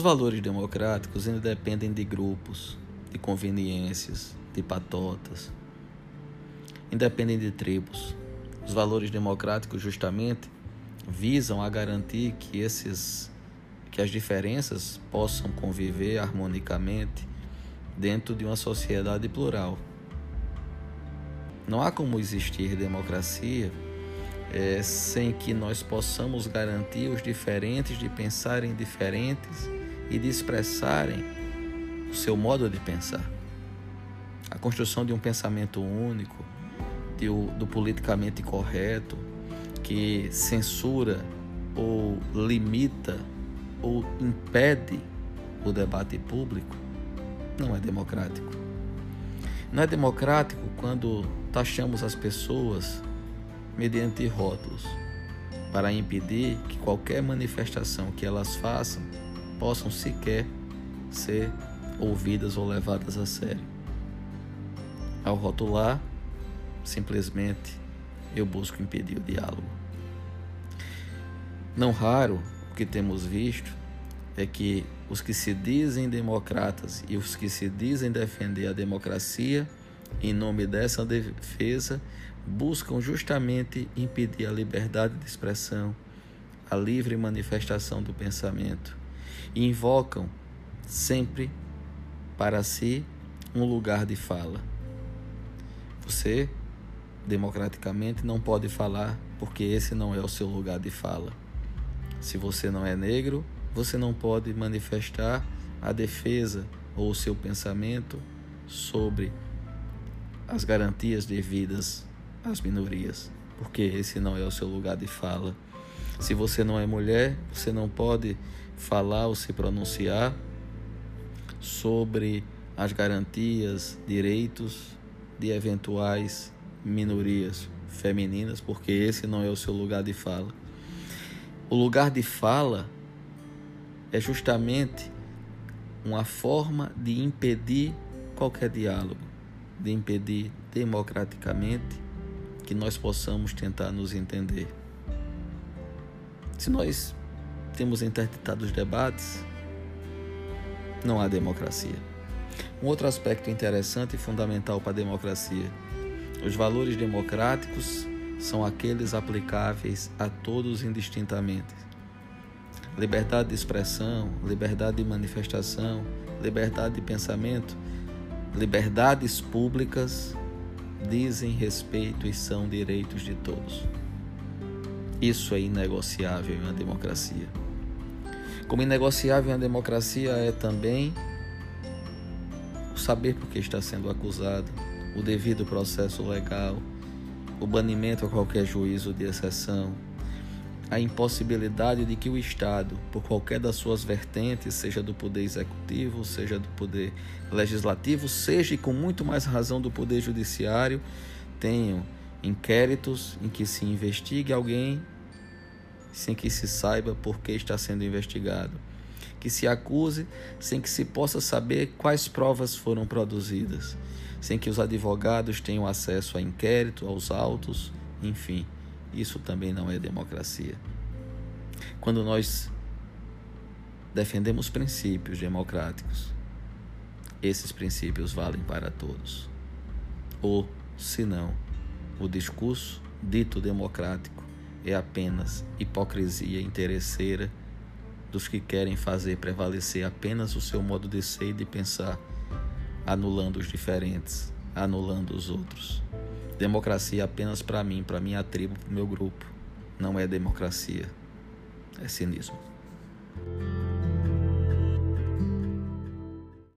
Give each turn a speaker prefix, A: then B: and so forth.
A: Os valores democráticos independem de grupos, de conveniências, de patotas, independem de tribos. Os valores democráticos justamente visam a garantir que esses que as diferenças possam conviver harmonicamente dentro de uma sociedade plural. Não há como existir democracia é, sem que nós possamos garantir os diferentes de pensarem diferentes e de expressarem o seu modo de pensar. A construção de um pensamento único, de, do politicamente correto, que censura ou limita ou impede o debate público, não é democrático. Não é democrático quando taxamos as pessoas mediante rótulos para impedir que qualquer manifestação que elas façam possam sequer ser ouvidas ou levadas a sério. Ao rotular, simplesmente eu busco impedir o diálogo. Não raro, o que temos visto é que os que se dizem democratas e os que se dizem defender a democracia, em nome dessa defesa, buscam justamente impedir a liberdade de expressão, a livre manifestação do pensamento e invocam sempre para si um lugar de fala. Você, democraticamente, não pode falar porque esse não é o seu lugar de fala. Se você não é negro, você não pode manifestar a defesa ou o seu pensamento sobre as garantias devidas às minorias, porque esse não é o seu lugar de fala. Se você não é mulher, você não pode falar ou se pronunciar sobre as garantias, direitos de eventuais minorias femininas, porque esse não é o seu lugar de fala. O lugar de fala é justamente uma forma de impedir qualquer diálogo, de impedir democraticamente que nós possamos tentar nos entender. Se nós temos interditado os debates, não há democracia. Um outro aspecto interessante e fundamental para a democracia: os valores democráticos são aqueles aplicáveis a todos indistintamente. Liberdade de expressão, liberdade de manifestação, liberdade de pensamento, liberdades públicas dizem respeito e são direitos de todos. Isso é inegociável em uma democracia. Como inegociável em uma democracia é também o saber por que está sendo acusado, o devido processo legal, o banimento a qualquer juízo de exceção, a impossibilidade de que o Estado, por qualquer das suas vertentes, seja do poder executivo, seja do poder legislativo, seja e com muito mais razão do poder judiciário, tenham inquéritos em que se investigue alguém sem que se saiba por que está sendo investigado, que se acuse sem que se possa saber quais provas foram produzidas sem que os advogados tenham acesso a inquérito, aos autos, enfim, isso também não é democracia. Quando nós defendemos princípios democráticos, esses princípios valem para todos. Ou, se não, o discurso dito democrático é apenas hipocrisia interesseira dos que querem fazer prevalecer apenas o seu modo de ser e de pensar anulando os diferentes, anulando os outros. Democracia apenas para mim, para minha tribo, para o meu grupo. Não é democracia, é cinismo.